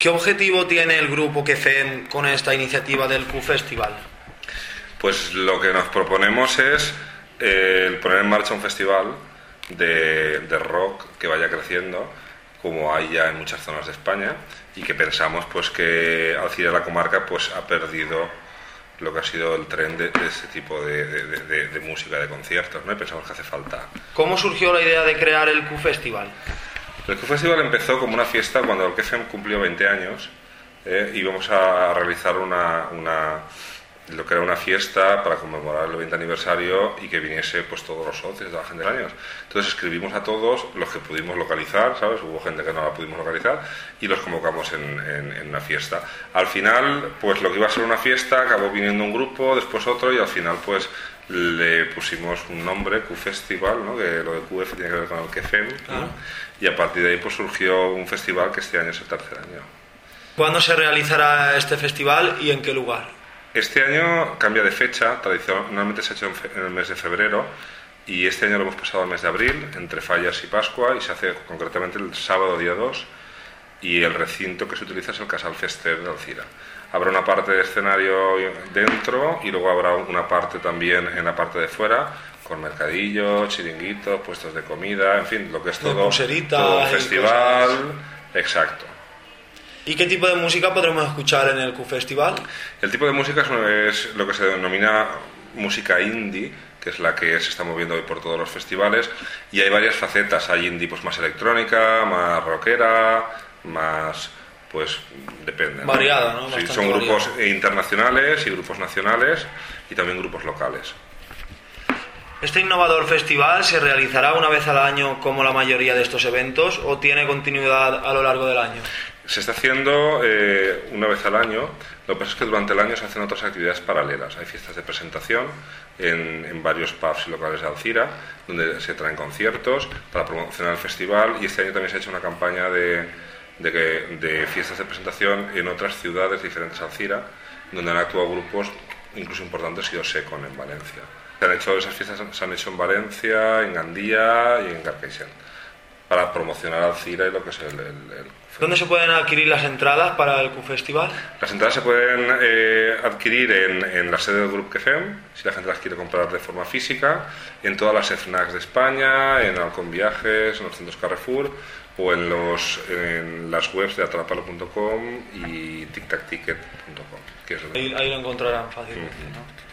¿Qué objetivo tiene el grupo QFEM con esta iniciativa del Q-Festival? Pues lo que nos proponemos es eh, poner en marcha un festival de, de rock que vaya creciendo como hay ya en muchas zonas de España y que pensamos pues que Alcira la comarca pues ha perdido lo que ha sido el tren de, de ese tipo de, de, de, música, de conciertos, ¿no? Y pensamos que hace falta. ¿Cómo surgió la idea de crear el Q-Festival? El Q-Festival empezó como una fiesta cuando el QFM cumplió 20 años. Eh, íbamos a realizar una, lo que era una fiesta para conmemorar el 20 aniversario y que viniese pues todos los socios de la gente de años. Entonces escribimos a todos los que pudimos localizar, ¿sabes? Hubo gente que no la pudimos localizar y los convocamos en, en, una fiesta. Al final, pues lo que iba a ser una fiesta, acabó viniendo un grupo, después otro y al final pues le pusimos un nombre, Q-Festival, ¿no? que lo de QF tiene que ver con el QFM, ah. y a partir de ahí pues surgió un festival que este año es el tercer año. ¿Cuándo se realizará este festival y en qué lugar? Este año cambia de fecha, tradicionalmente se ha hecho en el mes de febrero y este año lo hemos pasado al mes de abril, entre Fallas y Pascua, y se hace concretamente el sábado día 2 y el recinto que se utiliza es el Casal Fester de Alcira. Habrá una parte de escenario dentro y luego habrá una parte también en la parte de fuera con mercadillos, chiringuitos, puestos de comida, en fin, lo que es todo, todo un festival. Exacto. ¿Y qué tipo de música podremos escuchar en el Q-Festival? El tipo de música es, lo que se denomina música indie, que es la que se está moviendo hoy por todos los festivales, y hay varias facetas. Hay indie pues, más electrónica, más rockera, más pues depende. Variada, ¿no? Sí, son grupos internacionales y grupos nacionales y también grupos locales. ¿Este innovador festival se realizará una vez al año como la mayoría de estos eventos o tiene continuidad a lo largo del año? Se está haciendo eh, una vez al año. Lo que pasa es que durante el año se hacen otras actividades paralelas. Hay fiestas de presentación en, varios pubs y locales de Alcira, donde se traen conciertos para promocionar el festival. Y este año también se ha hecho una campaña de, de, fiestas de presentación en otras ciudades diferentes a Alcira, donde han actuado grupos incluso importantes y Osecon en Valencia. Se han hecho, esas fiestas se han hecho en Valencia, en Gandía y en Carcaixent para promocionar Alcira y lo que es el, ¿Dónde se pueden adquirir las entradas para el Q-Festival? Las entradas se pueden eh, adquirir en, en, la sede del Grupo QFEM, si la gente las quiere comprar de forma física, en todas las FNACs de España, en Alcon Viajes, en los centros Carrefour o en, los, en las webs de atrapalo.com y tictacticket.com. ahí, ahí, lo encontrarán fácilmente.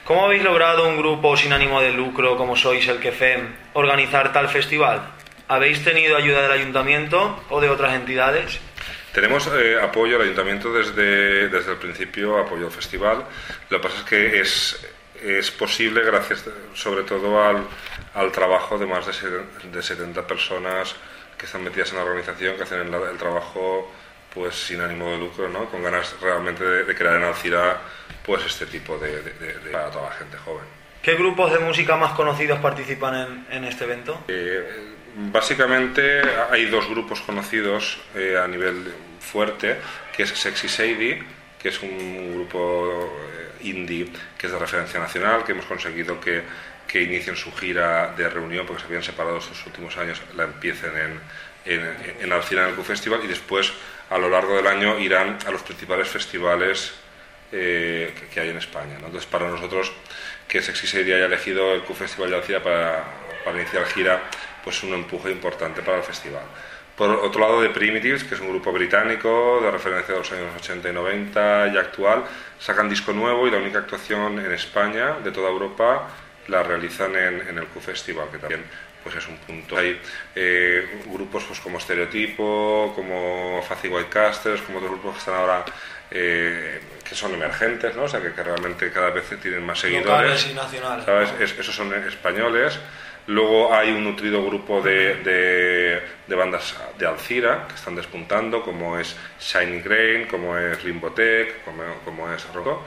¿Cómo habéis logrado un grupo sin ánimo de lucro como sois el QFEM organizar tal festival? ¿Habéis tenido ayuda del ayuntamiento o de otras entidades? Tenemos eh, apoyo al ayuntamiento desde, desde el principio, apoyo al festival. Lo que pasa es que es, es posible gracias sobre todo al, al trabajo de más de, de 70 personas que están metidas en la organización, que hacen el, trabajo pues sin ánimo de lucro, ¿no? con ganas realmente de, crear en Alcira pues este tipo de, de, para toda la gente joven. ¿Qué grupos de música más conocidos participan en, en este evento? Eh, Básicamente hay dos grupos conocidos eh, a nivel fuerte, que es Sexy Sadie, que es un grupo eh, indie que es de referencia nacional, que hemos conseguido que, que inicien su gira de reunión, porque se habían separado estos últimos años, la empiecen en, en, en Alcina en el Q-Festival y después a lo largo del año irán a los principales festivales eh, que, hay en España. Entonces, para nosotros, que Sexy Sadie haya elegido el Q-Festival de Alcina para, para iniciar gira pues un empuje importante para el festival. Por otro lado, The Primitives, que es un grupo británico de referencia de los años 80 y 90 y actual, sacan disco nuevo y la única actuación en España de toda Europa la realizan en, el Q-Festival, que también pues es un punto. Hay eh, grupos pues, como Estereotipo, como White Whitecasters, como otros grupos que están ahora eh, que son emergentes, ¿no? o sea, que, realmente cada vez tienen más seguidores. y nacionales. ¿sabes? esos son españoles. Luego hay un nutrido grupo de, de, bandas de Alcira que están despuntando, como es Shiny Grain, como es Rimbotech, como, como es Rocco.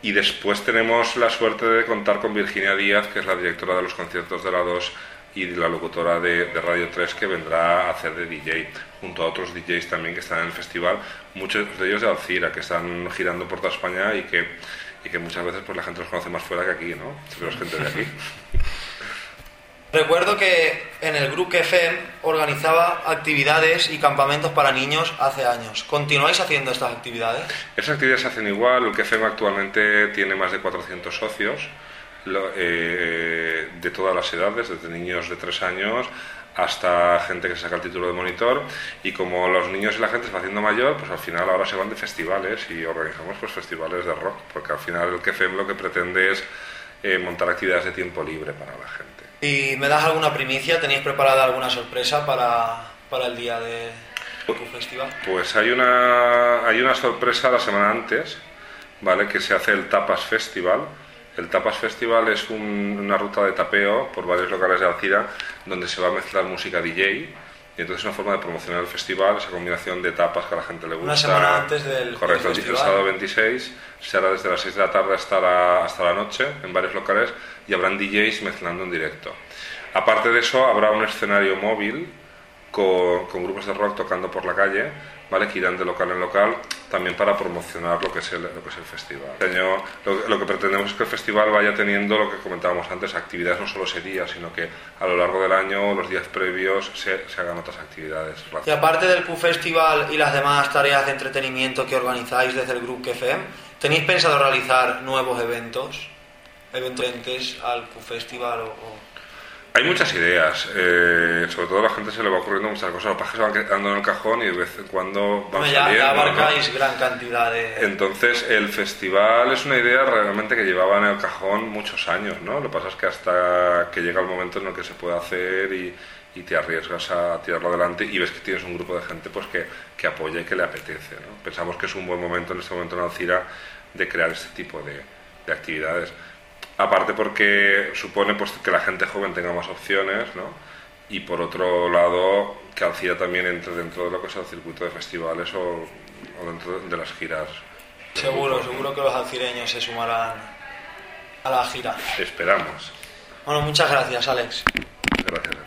Y después tenemos la suerte de contar con Virginia Díaz, que es la directora de los conciertos de la 2 y la locutora de, de, Radio 3 que vendrá a hacer de DJ, junto a otros DJs también que están en el festival, muchos de ellos de Alcira, que están girando por toda España y que, y que muchas veces pues, la gente los conoce más fuera que aquí, ¿no? Pero es gente de aquí. Recuerdo que en el grupo FM organizaba actividades y campamentos para niños hace años. ¿Continuáis haciendo estas actividades? Esas actividades se hacen igual. El QFM actualmente tiene más de 400 socios eh, de todas las edades, desde niños de 3 años hasta gente que saca el título de monitor y como los niños y la gente se va haciendo mayor, pues al final ahora se van de festivales y organizamos pues festivales de rock, porque al final el QFM lo que pretende es eh, montar actividades de tiempo libre para la gente. ¿Y me das alguna primicia? ¿Tenéis preparada alguna sorpresa para, para el día de tu festival? Pues hay una, hay una sorpresa la semana antes, ¿vale? Que se hace el Tapas Festival. El Tapas Festival es un- una ruta de tapeo por varios locales de Alcira donde se va a mezclar música DJ. Y entonces es una forma de promocionar el festival, esa combinación de tapas que a la gente le gusta. Una semana antes del- Correcto, el- el sábado 26 se hará desde las 6 de la tarde hasta la, hasta la noche en varios locales y habrán DJs mezclando en directo. Aparte de eso, habrá un escenario móvil con, con grupos de rock tocando por la calle, ¿vale? que irán de local en local, también para promocionar lo que es el, lo que es el festival. Lo, lo que pretendemos es que el festival vaya teniendo lo que comentábamos antes, actividades no solo ese día, sino que a lo largo del año, los días previos, se, se hagan otras actividades. Y aparte del Q Festival y las demás tareas de entretenimiento que organizáis desde el Grupo FM, ¿tenéis pensado realizar nuevos eventos? Eventos al Q Festival o, o- Hay muchas ideas, eh, sobre todo a la gente se le va ocurriendo muchas cosas, lo que pasa es que se van quedando en el cajón y de vez en cuando van Bueno, ya, saliendo. ya ¿no? abarcáis gran cantidad de... Entonces, el festival es una idea realmente que llevaba en el cajón muchos años, ¿no? Lo que pasa es que hasta que llega el momento en el que se puede hacer y, y te arriesgas a tirarlo adelante y ves que tienes un grupo de gente pues que, que apoya y que le apetece, ¿no? Pensamos que es un buen momento en este momento en Alcira de crear este tipo de, de actividades. Aparte porque supone pues que la gente joven tenga más opciones, ¿no? Y por otro lado, que Alcira también entre dentro de lo que es el circuito de festivales o, o dentro de las giras. Seguro, seguro que los alcireños se sumarán a la gira. Esperamos. Bueno, muchas gracias, Alex. Gracias.